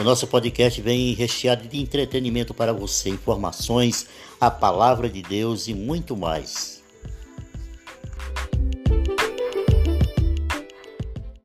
O nosso podcast vem recheado de entretenimento para você, informações, a palavra de Deus e muito mais.